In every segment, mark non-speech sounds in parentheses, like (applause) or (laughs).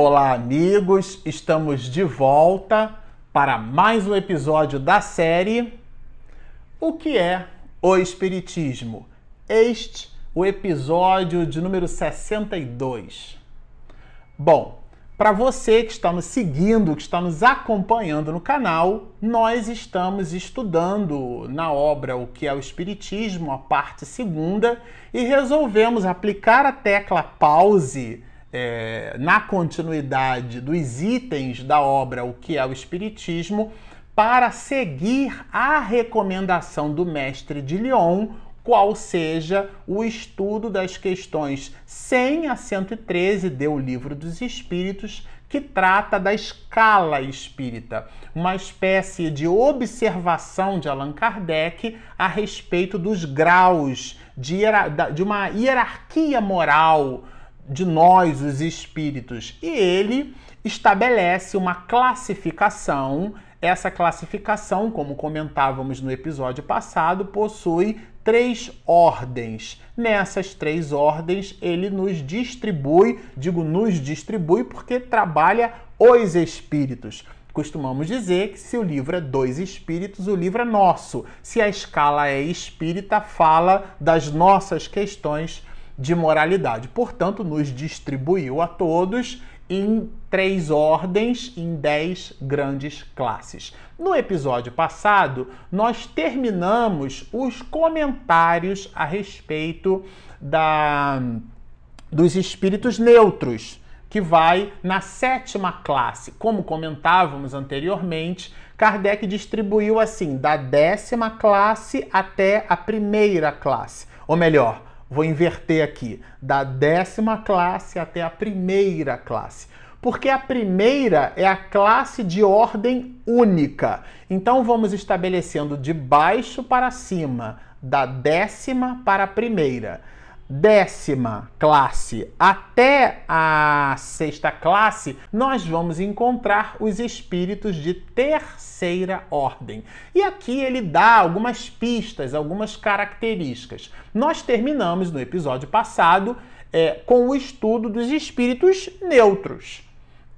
Olá, amigos! Estamos de volta para mais um episódio da série O que é o Espiritismo? Este o episódio de número 62. Bom, para você que está nos seguindo, que está nos acompanhando no canal, nós estamos estudando na obra O que é o Espiritismo, a parte segunda, e resolvemos aplicar a tecla pause é, na continuidade dos itens da obra O que é o Espiritismo para seguir a recomendação do mestre de Lyon, qual seja o estudo das questões 100 a 113 do Livro dos Espíritos, que trata da escala espírita, uma espécie de observação de Allan Kardec a respeito dos graus de, de uma hierarquia moral de nós, os espíritos. E ele estabelece uma classificação. Essa classificação, como comentávamos no episódio passado, possui três ordens. Nessas três ordens, ele nos distribui, digo nos distribui porque trabalha os espíritos. Costumamos dizer que se o livro é dois espíritos, o livro é nosso. Se a escala é espírita, fala das nossas questões de moralidade. Portanto, nos distribuiu a todos em três ordens, em dez grandes classes. No episódio passado, nós terminamos os comentários a respeito da, dos espíritos neutros, que vai na sétima classe. Como comentávamos anteriormente, Kardec distribuiu assim, da décima classe até a primeira classe. Ou melhor, Vou inverter aqui, da décima classe até a primeira classe. Porque a primeira é a classe de ordem única. Então vamos estabelecendo de baixo para cima, da décima para a primeira décima classe até a sexta classe, nós vamos encontrar os espíritos de terceira ordem. E aqui ele dá algumas pistas, algumas características. Nós terminamos no episódio passado é, com o estudo dos espíritos neutros.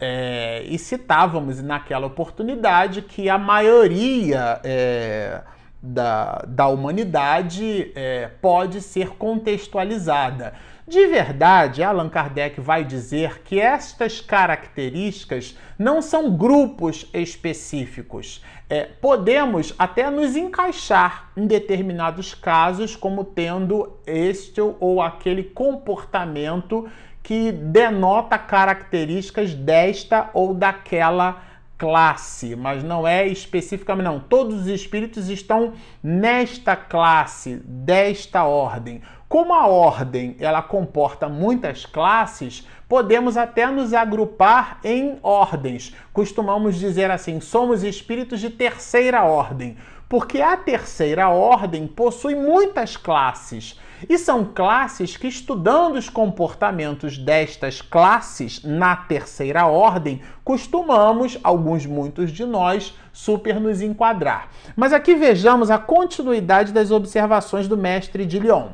É, e citávamos naquela oportunidade que a maioria. É, da, da humanidade é, pode ser contextualizada. De verdade, Allan Kardec vai dizer que estas características não são grupos específicos. É, podemos até nos encaixar em determinados casos como tendo este ou aquele comportamento que denota características desta ou daquela classe, mas não é especificamente não. Todos os espíritos estão nesta classe, desta ordem. Como a ordem ela comporta muitas classes, podemos até nos agrupar em ordens. Costumamos dizer assim: somos espíritos de terceira ordem, porque a terceira ordem possui muitas classes. E são classes que, estudando os comportamentos destas classes na terceira ordem, costumamos, alguns muitos de nós, super nos enquadrar. Mas aqui vejamos a continuidade das observações do mestre de Lyon.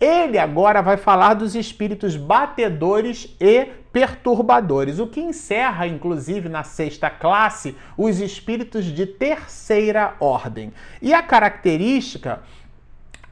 Ele agora vai falar dos espíritos batedores e perturbadores, o que encerra, inclusive, na sexta classe, os espíritos de terceira ordem. E a característica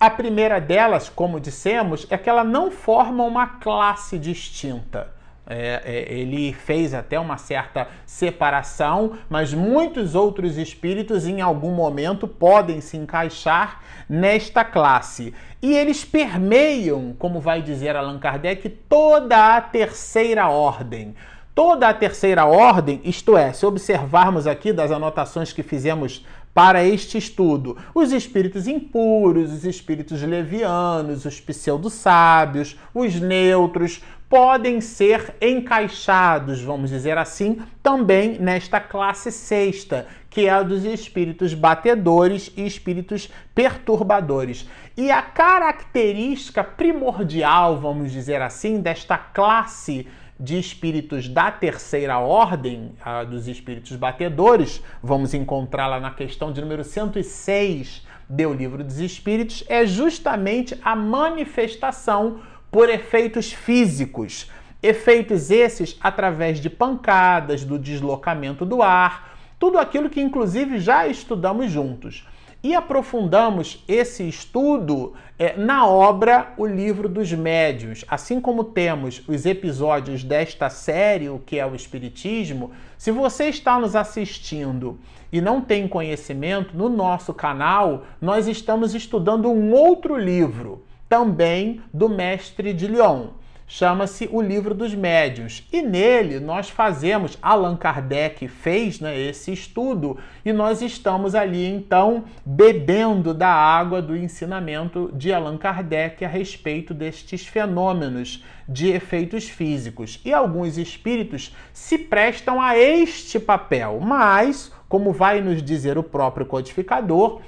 a primeira delas, como dissemos, é que ela não forma uma classe distinta. É, é, ele fez até uma certa separação, mas muitos outros espíritos em algum momento podem se encaixar nesta classe. E eles permeiam, como vai dizer Allan Kardec, toda a terceira ordem. Toda a terceira ordem, isto é, se observarmos aqui das anotações que fizemos para este estudo os espíritos impuros, os espíritos levianos, os pseudo-sábios, os neutros, podem ser encaixados, vamos dizer assim, também nesta classe sexta, que é a dos espíritos batedores e espíritos perturbadores. E a característica primordial, vamos dizer assim, desta classe de espíritos da terceira ordem, a dos espíritos batedores, vamos encontrá-la na questão de número 106 do Livro dos Espíritos, é justamente a manifestação por efeitos físicos. Efeitos esses através de pancadas, do deslocamento do ar, tudo aquilo que inclusive já estudamos juntos. E aprofundamos esse estudo é, na obra O Livro dos Médios. Assim como temos os episódios desta série, o que é o Espiritismo, se você está nos assistindo e não tem conhecimento, no nosso canal nós estamos estudando um outro livro, também do Mestre de Lyon chama-se O Livro dos Médiuns. E nele nós fazemos, Allan Kardec fez né, esse estudo, e nós estamos ali então bebendo da água do ensinamento de Allan Kardec a respeito destes fenômenos de efeitos físicos. E alguns espíritos se prestam a este papel, mas, como vai nos dizer o próprio codificador,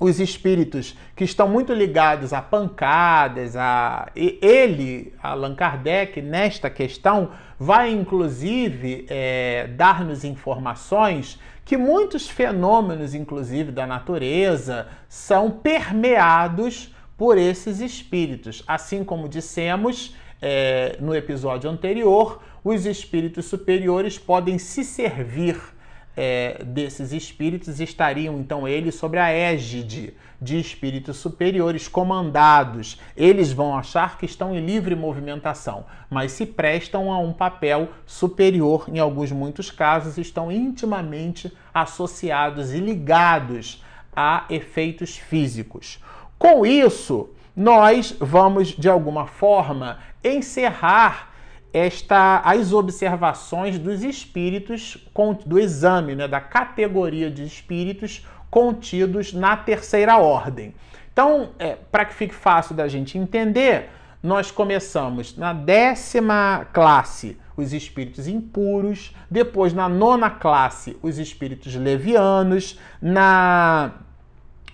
os espíritos que estão muito ligados a pancadas, a ele, Allan Kardec, nesta questão, vai inclusive é, dar-nos informações que muitos fenômenos, inclusive da natureza, são permeados por esses espíritos. Assim como dissemos é, no episódio anterior, os espíritos superiores podem se servir é, desses espíritos estariam então eles sobre a égide de espíritos superiores comandados. Eles vão achar que estão em livre movimentação, mas se prestam a um papel superior, em alguns muitos casos, estão intimamente associados e ligados a efeitos físicos. Com isso, nós vamos de alguma forma encerrar esta, as observações dos espíritos, do exame, né, da categoria de espíritos contidos na terceira ordem. Então, é, para que fique fácil da gente entender, nós começamos na décima classe, os espíritos impuros, depois na nona classe, os espíritos levianos, na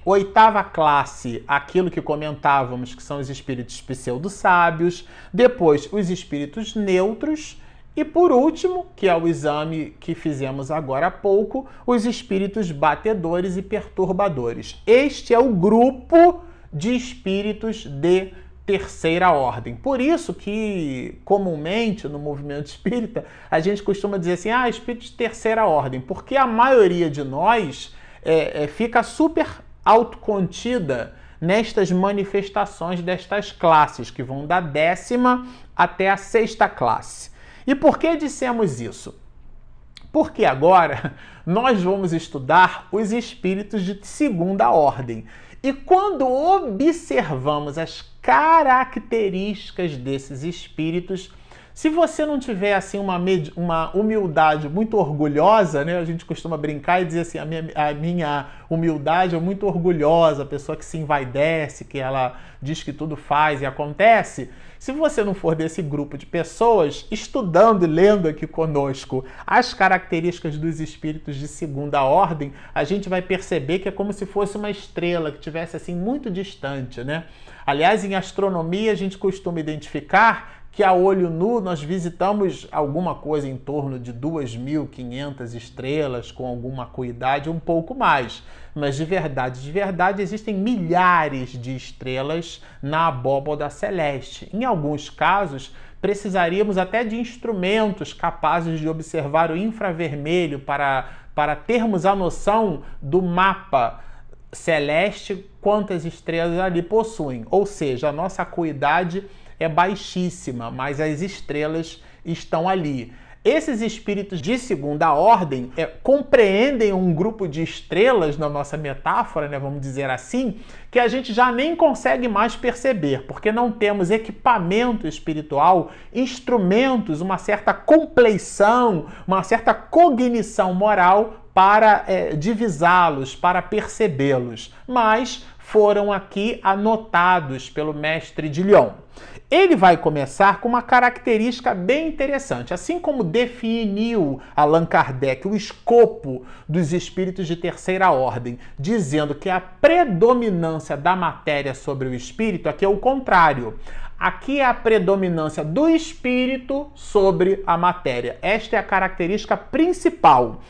Oitava classe, aquilo que comentávamos que são os espíritos pseudo-sábios. Depois, os espíritos neutros. E por último, que é o exame que fizemos agora há pouco, os espíritos batedores e perturbadores. Este é o grupo de espíritos de terceira ordem. Por isso que, comumente, no movimento espírita, a gente costuma dizer assim, ah, espírito de terceira ordem, porque a maioria de nós é, é, fica super autocontida nestas manifestações destas classes, que vão da décima até a sexta classe. E por que dissemos isso? Porque agora (laughs) nós vamos estudar os espíritos de segunda ordem. E quando observamos as características desses espíritos, se você não tiver assim uma, uma humildade muito orgulhosa, né? A gente costuma brincar e dizer assim: a minha, a minha humildade é muito orgulhosa, a pessoa que se envaidece, que ela diz que tudo faz e acontece. Se você não for desse grupo de pessoas, estudando e lendo aqui conosco as características dos espíritos de segunda ordem, a gente vai perceber que é como se fosse uma estrela que tivesse assim muito distante, né? Aliás, em astronomia a gente costuma identificar que a olho nu nós visitamos alguma coisa em torno de 2.500 estrelas, com alguma acuidade, um pouco mais. Mas de verdade, de verdade, existem milhares de estrelas na abóboda celeste. Em alguns casos, precisaríamos até de instrumentos capazes de observar o infravermelho para, para termos a noção do mapa celeste, quantas estrelas ali possuem. Ou seja, a nossa acuidade é baixíssima, mas as estrelas estão ali. Esses espíritos de segunda ordem é, compreendem um grupo de estrelas, na nossa metáfora, né, vamos dizer assim, que a gente já nem consegue mais perceber, porque não temos equipamento espiritual, instrumentos, uma certa compleição, uma certa cognição moral para é, divisá-los, para percebê-los. Mas foram aqui anotados pelo mestre de Lyon. Ele vai começar com uma característica bem interessante. Assim como definiu Allan Kardec o escopo dos espíritos de terceira ordem, dizendo que a predominância da matéria sobre o espírito, aqui é o contrário. Aqui é a predominância do espírito sobre a matéria. Esta é a característica principal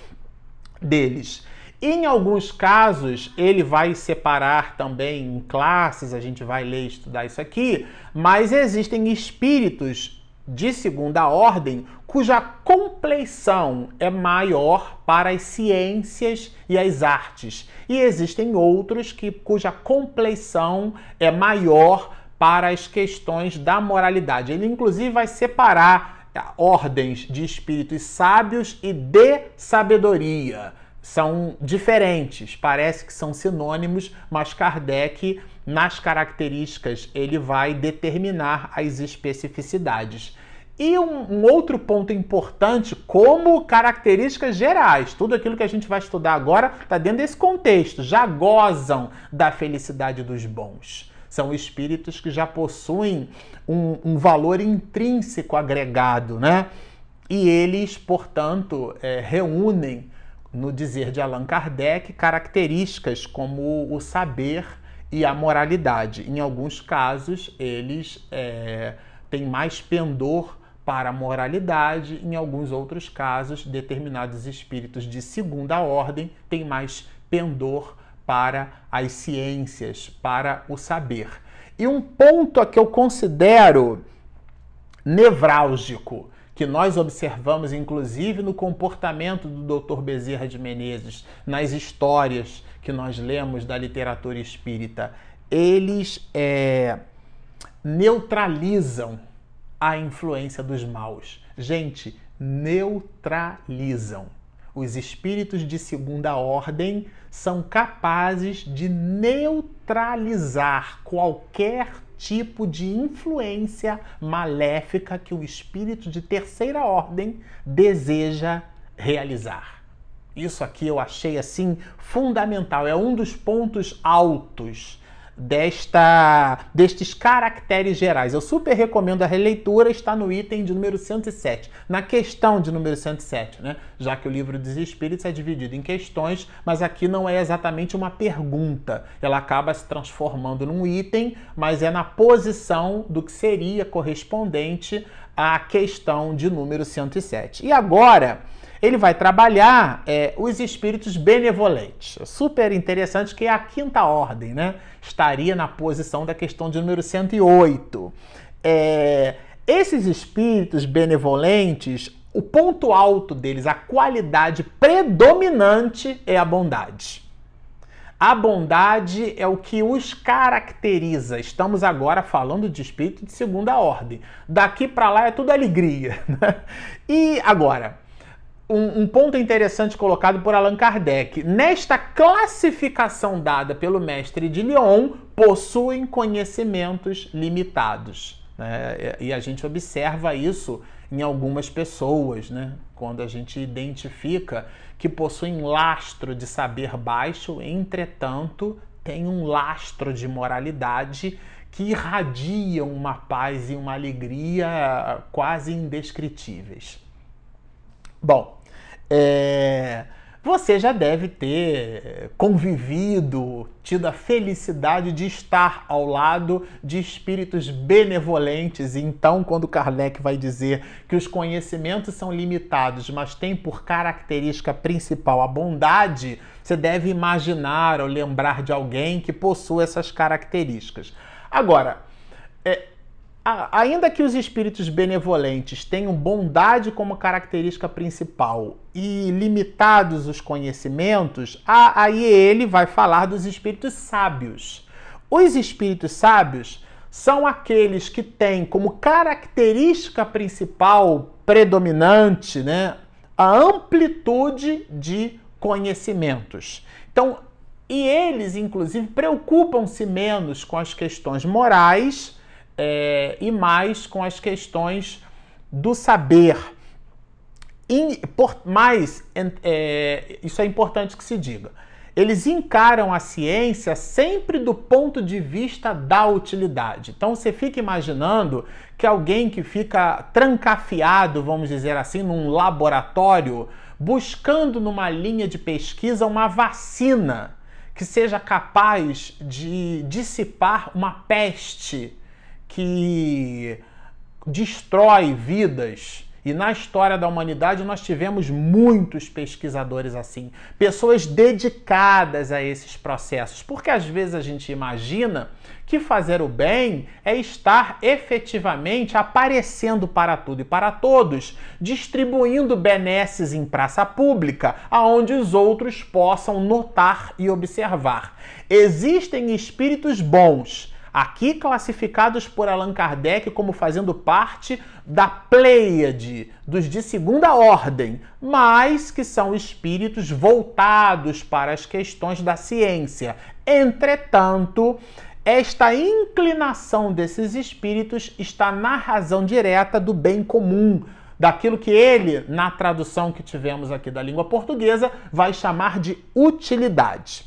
deles. Em alguns casos, ele vai separar também em classes, a gente vai ler e estudar isso aqui, mas existem espíritos de segunda ordem cuja compleição é maior para as ciências e as artes. E existem outros que cuja compleição é maior para as questões da moralidade. Ele inclusive vai separar ordens de espíritos sábios e de sabedoria. São diferentes, parece que são sinônimos, mas Kardec, nas características, ele vai determinar as especificidades. E um, um, outro ponto importante, como características gerais, tudo aquilo que a gente vai estudar agora está dentro desse contexto, já gozam da felicidade dos bons. São espíritos que já possuem um, um valor intrínseco agregado, né? E eles, portanto, é, reúnem, no dizer de Allan Kardec, características como o saber e a moralidade. Em alguns casos, eles é, têm mais pendor para a moralidade, em alguns outros casos, determinados espíritos de segunda ordem têm mais pendor para as ciências, para o saber. E um ponto a que eu considero nevrálgico, que nós observamos inclusive no comportamento do Dr. Bezerra de Menezes, nas histórias que nós lemos da literatura espírita, eles é, neutralizam a influência dos maus. Gente, neutralizam. Os espíritos de segunda ordem são capazes de neutralizar qualquer tipo de influência maléfica que o espírito de terceira ordem deseja realizar. Isso aqui eu achei assim fundamental, é um dos pontos altos desta, destes caracteres gerais. Eu super recomendo a releitura, está no item de número 107, na questão de número 107, né? Já que o livro dos Espíritos é dividido em questões, mas aqui não é exatamente uma pergunta. Ela acaba se transformando num item, mas é na posição do que seria correspondente à questão de número 107. E agora ele vai trabalhar é, os espíritos benevolentes. Super interessante que é a quinta ordem, né? Estaria na posição da questão de número 108. É, esses espíritos benevolentes, o ponto alto deles, a qualidade predominante é a bondade. A bondade é o que os caracteriza. Estamos agora falando de espírito de segunda ordem. Daqui para lá é tudo alegria. (laughs) Né? E agora, um, um, ponto interessante colocado por Allan Kardec. Nesta classificação dada pelo mestre de Lyon, possuem conhecimentos limitados. Né? E a gente observa isso em algumas pessoas, né? quando a gente identifica que possuem lastro de saber baixo, entretanto, tem um lastro de moralidade que irradiam uma paz e uma alegria quase indescritíveis. Bom, é, você já deve ter convivido, tido a felicidade de estar ao lado de espíritos benevolentes. E então, quando Kardec vai dizer que os conhecimentos são limitados, mas tem por característica principal a bondade, você deve imaginar ou lembrar de alguém que possua essas características. Agora, ainda que os espíritos benevolentes tenham bondade como característica principal e limitados os conhecimentos, aí ele vai falar dos espíritos sábios. Os espíritos sábios são aqueles que têm como característica principal predominante né, a amplitude de conhecimentos. Então, e eles, inclusive, preocupam-se menos com as questões morais é, e mais com as questões do saber. In, por, mais, é, isso é importante que se diga. Eles encaram a ciência sempre do ponto de vista da utilidade. Então você fica imaginando que alguém que fica trancafiado, vamos dizer assim, num laboratório, buscando numa linha de pesquisa uma vacina que seja capaz de dissipar uma peste que destrói vidas E na história da humanidade nós tivemos muitos pesquisadores assim, pessoas dedicadas a esses processos, porque às vezes a gente imagina que fazer o bem é estar efetivamente aparecendo para tudo e para todos, distribuindo benesses em praça pública, aonde os outros possam notar e observar. Existem espíritos bons aqui classificados por Allan Kardec como fazendo parte da Pleiade, dos de segunda ordem, mas que são espíritos voltados para as questões da ciência. Entretanto, esta inclinação desses espíritos está na razão direta do bem comum, daquilo que ele, na tradução que tivemos aqui da língua portuguesa, vai chamar de utilidade.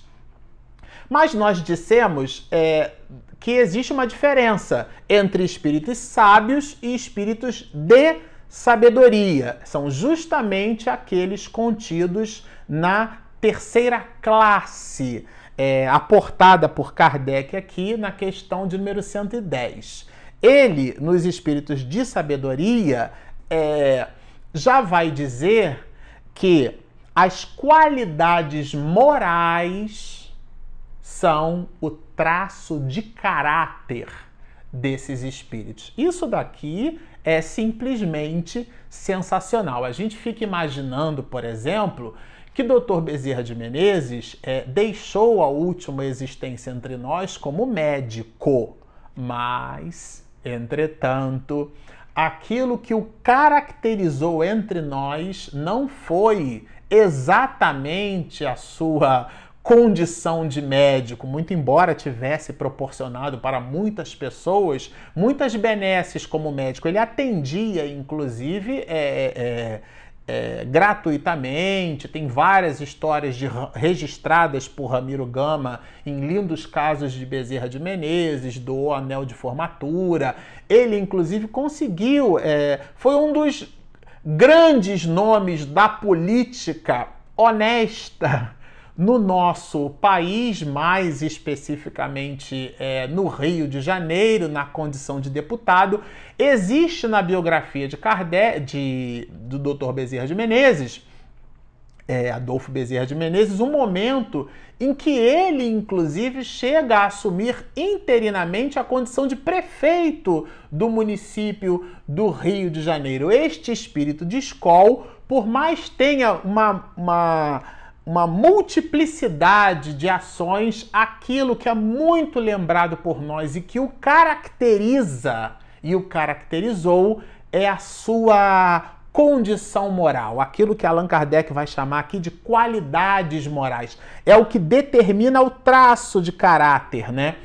Mas nós dissemos é, que existe uma diferença entre espíritos sábios e espíritos de sabedoria. São justamente aqueles contidos na terceira classe, é, aportada por Kardec aqui na questão de número 110. Ele, nos espíritos de sabedoria, é, já vai dizer que as qualidades morais são o traço de caráter desses espíritos. Isso daqui é simplesmente sensacional. A gente fica imaginando, por exemplo, que Dr. Bezerra de Menezes é, deixou a última existência entre nós como médico, mas, entretanto, aquilo que o caracterizou entre nós não foi exatamente a sua condição de médico, muito embora tivesse proporcionado para muitas pessoas muitas benesses como médico, ele atendia, inclusive, é, é, é, gratuitamente. Tem várias histórias de, registradas por Ramiro Gama em lindos casos de Bezerra de Menezes, do anel de formatura. Ele, inclusive, conseguiu, é, foi um dos grandes nomes da política honesta no nosso país, mais especificamente é, no Rio de Janeiro, na condição de deputado, existe na biografia de Kardec, de, do Dr. Bezerra de Menezes, é, Adolfo Bezerra de Menezes, um momento em que ele, inclusive, chega a assumir interinamente a condição de prefeito do município do Rio de Janeiro. Este espírito de escola, por mais tenha uma, uma uma multiplicidade de ações, aquilo que é muito lembrado por nós e que o caracteriza e o caracterizou é a sua condição moral, aquilo que Allan Kardec vai chamar aqui de qualidades morais. É o que determina o traço de caráter, né?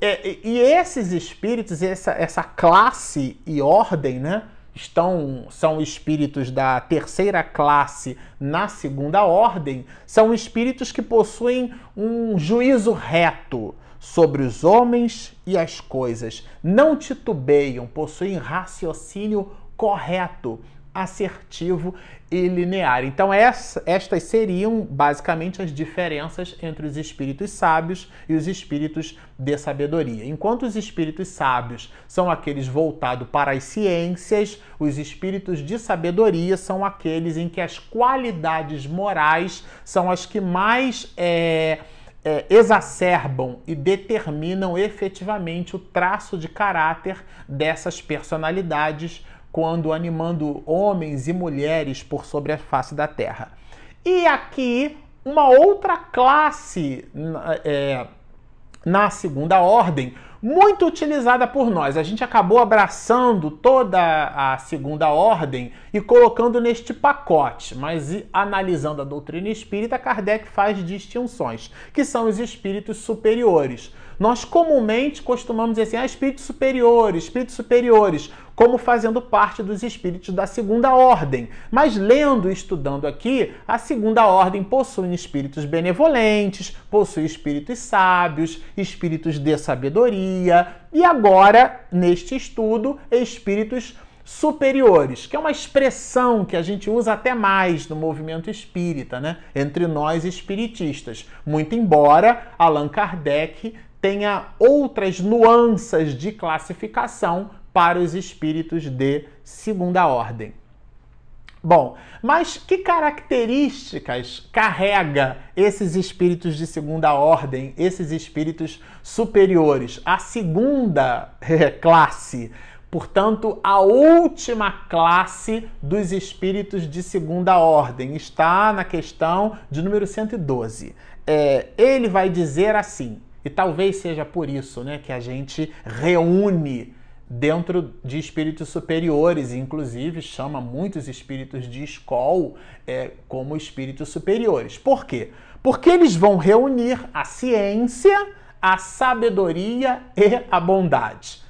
E, e esses espíritos, essa, essa classe e ordem, né? Estão são espíritos da terceira classe na segunda ordem, são espíritos que possuem um juízo reto sobre os homens e as coisas, não titubeiam, possuem raciocínio correto, assertivo e linear. Então, essa, estas seriam basicamente as diferenças entre os espíritos sábios e os espíritos de sabedoria. Enquanto os espíritos sábios são aqueles voltados para as ciências, os espíritos de sabedoria são aqueles em que as qualidades morais são as que mais. É, é, exacerbam e determinam efetivamente o traço de caráter dessas personalidades quando animando homens e mulheres por sobre a face da terra. E aqui, uma outra classe é, na segunda ordem, muito utilizada por nós. A gente acabou abraçando toda a segunda ordem e colocando neste pacote, mas analisando a doutrina espírita, Kardec faz distinções, que são os espíritos superiores. Nós comumente costumamos dizer assim, ah, espíritos superiores, espíritos superiores, como fazendo parte dos espíritos da segunda ordem. Mas lendo e estudando aqui, a segunda ordem possui espíritos benevolentes, possui espíritos sábios, espíritos de sabedoria, e agora, neste estudo, espíritos superiores, que é uma expressão que a gente usa até mais no movimento espírita, né? Entre nós espiritistas. Muito embora Allan Kardec tenha outras nuances de classificação para os espíritos de segunda ordem. Bom, mas que características carrega esses espíritos de segunda ordem, esses espíritos superiores? A segunda (laughs) classe, portanto, a última classe dos espíritos de segunda ordem está na questão de número 112. É, ele vai dizer assim, e talvez seja por isso né, que a gente reúne dentro de espíritos superiores, inclusive chama muitos espíritos de escola é, como espíritos superiores. Por quê? Porque eles vão reunir a ciência, a sabedoria e a bondade.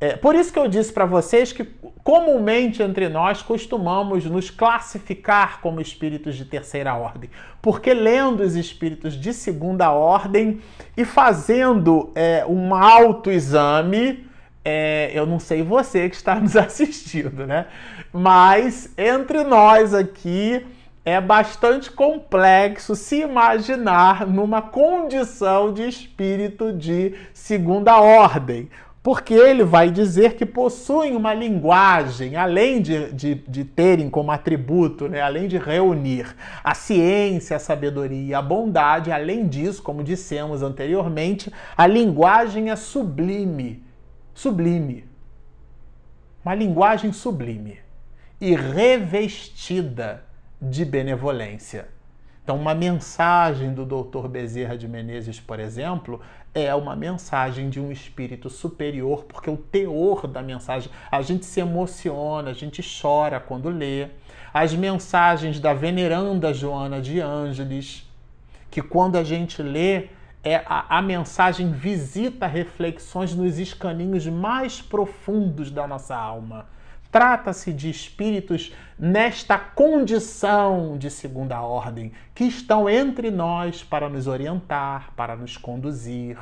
É, por isso que eu disse para vocês que comumente entre nós costumamos nos classificar como espíritos de terceira ordem, porque lendo os espíritos de segunda ordem e fazendo é, um autoexame, é, eu não sei você que está nos (laughs) assistindo, né? Mas entre nós aqui é bastante complexo se imaginar numa condição de espírito de segunda ordem. Porque ele vai dizer que possuem uma linguagem, além de, de, de terem como atributo, né, além de reunir a ciência, a sabedoria e a bondade, além disso, como dissemos anteriormente, a linguagem é sublime sublime. Uma linguagem sublime e revestida de benevolência. Então, uma mensagem do Dr. Bezerra de Menezes, por exemplo, é uma mensagem de um espírito superior, porque o teor da mensagem, a gente se emociona, a gente chora quando lê. As mensagens da veneranda Joana de Ângeles, que quando a gente lê, é a, a, mensagem visita reflexões nos escaninhos mais profundos da nossa alma. Trata-se de espíritos nesta condição de segunda ordem, que estão entre nós para nos orientar, para nos conduzir,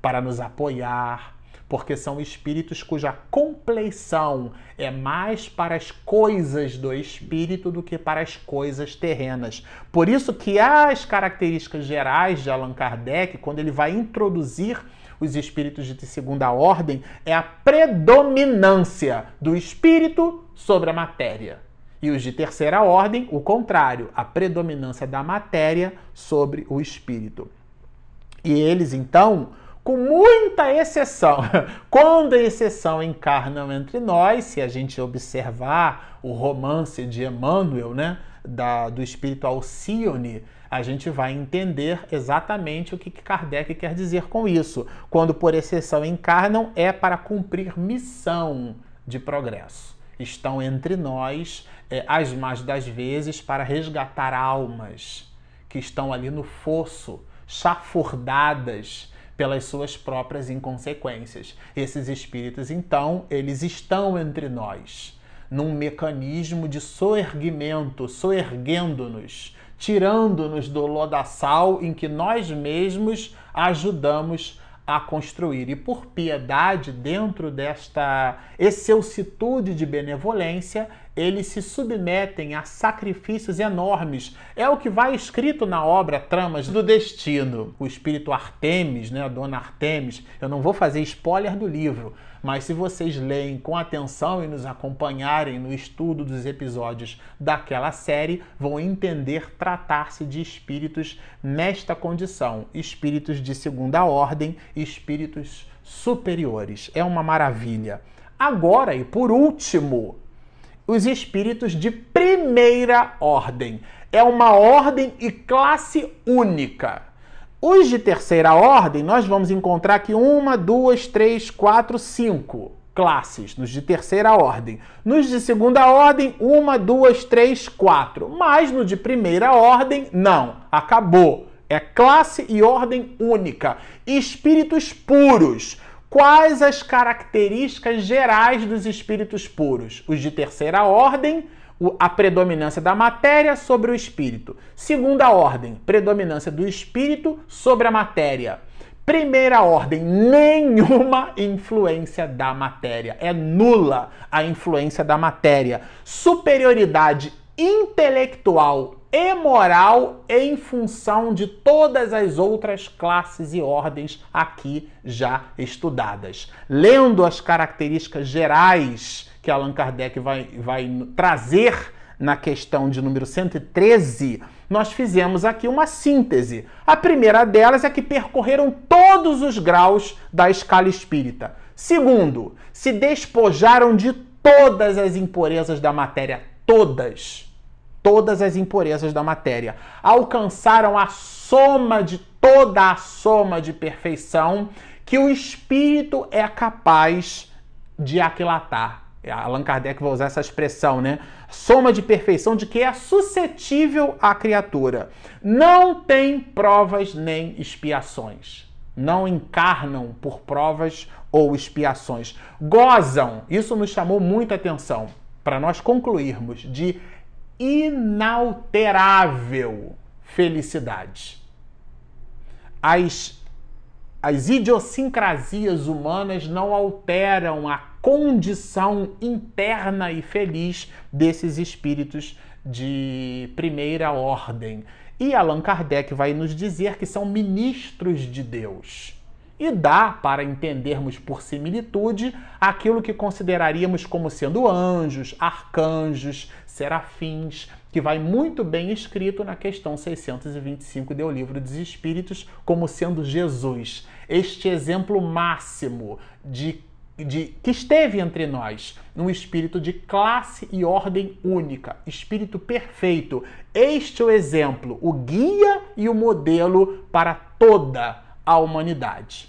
para nos apoiar, porque são espíritos cuja compleição é mais para as coisas do espírito do que para as coisas terrenas. Por isso que as características gerais de Allan Kardec, quando ele vai introduzir os espíritos de segunda ordem, é a predominância do espírito sobre a matéria. E os de terceira ordem, o contrário, a predominância da matéria sobre o espírito. E eles, então, com muita exceção. (laughs) Quando a exceção encarnam entre nós, se a gente observar o romance de Emmanuel, né, da, do espírito Alcione, a gente vai entender exatamente o que Kardec quer dizer com isso. Quando por exceção encarnam, é para cumprir missão de progresso. Estão entre nós, é, as mais das vezes, para resgatar almas que estão ali no fosso, chafurdadas pelas suas próprias inconsequências. Esses espíritos, então, eles estão entre nós, num mecanismo de soerguimento, soerguendo-nos, tirando-nos do lodaçal em que nós mesmos ajudamos a construir. E por piedade, dentro desta excelsitude de benevolência, eles se submetem a sacrifícios enormes. É o que vai escrito na obra Tramas do Destino. O espírito Artemis, né, a dona Artemis, eu não vou fazer spoiler do livro, mas se vocês leem com atenção e nos acompanharem no estudo dos episódios daquela série, vão entender tratar-se de espíritos nesta condição, espíritos de segunda ordem, espíritos superiores. É uma maravilha. Agora e por último, os espíritos de primeira ordem. É uma ordem e classe única. Os de terceira ordem, nós vamos encontrar aqui uma, duas, três, quatro, cinco classes nos de terceira ordem. Nos de segunda ordem, uma, duas, três, quatro. Mas no de primeira ordem, não. Acabou. É classe e ordem única. Espíritos puros Quais as características gerais dos espíritos puros? Os de terceira ordem, a predominância da matéria sobre o espírito. Segunda ordem, predominância do espírito sobre a matéria. Primeira ordem, nenhuma influência da matéria. É nula a influência da matéria. Superioridade intelectual e moral em função de todas as outras classes e ordens aqui já estudadas. Lendo as características gerais que Allan Kardec vai, vai trazer na questão de número 113, nós fizemos aqui uma síntese. A primeira delas é que percorreram todos os graus da escala espírita. Segundo, se despojaram de todas as impurezas da matéria, todas. Todas as impurezas da matéria. Alcançaram a soma de toda a soma de perfeição que o espírito é capaz de aquilatar. Allan Kardec vai usar essa expressão, né? Soma de perfeição de que é suscetível à criatura. Não tem provas nem expiações. Não encarnam por provas ou expiações. Gozam, isso nos chamou muita atenção, para nós concluirmos, de inalterável felicidade. As, as idiosincrasias humanas não alteram a condição interna e feliz desses espíritos de primeira ordem. E Allan Kardec vai nos dizer que são ministros de Deus. E dá para entendermos por similitude aquilo que consideraríamos como sendo anjos, arcanjos, serafins, que vai muito bem escrito na questão 625 do Livro dos Espíritos, como sendo Jesus, este exemplo máximo de de, que esteve entre nós, um espírito de classe e ordem única, espírito perfeito. Este é o exemplo, o guia e o modelo para toda a humanidade.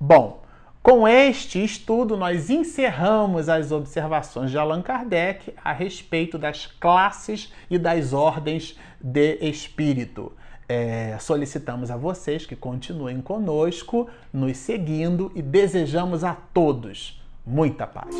Bom, com este estudo, nós encerramos as observações de Allan Kardec a respeito das classes e das ordens de espírito é, solicitamos a vocês que continuem conosco, nos seguindo e desejamos a todos muita paz.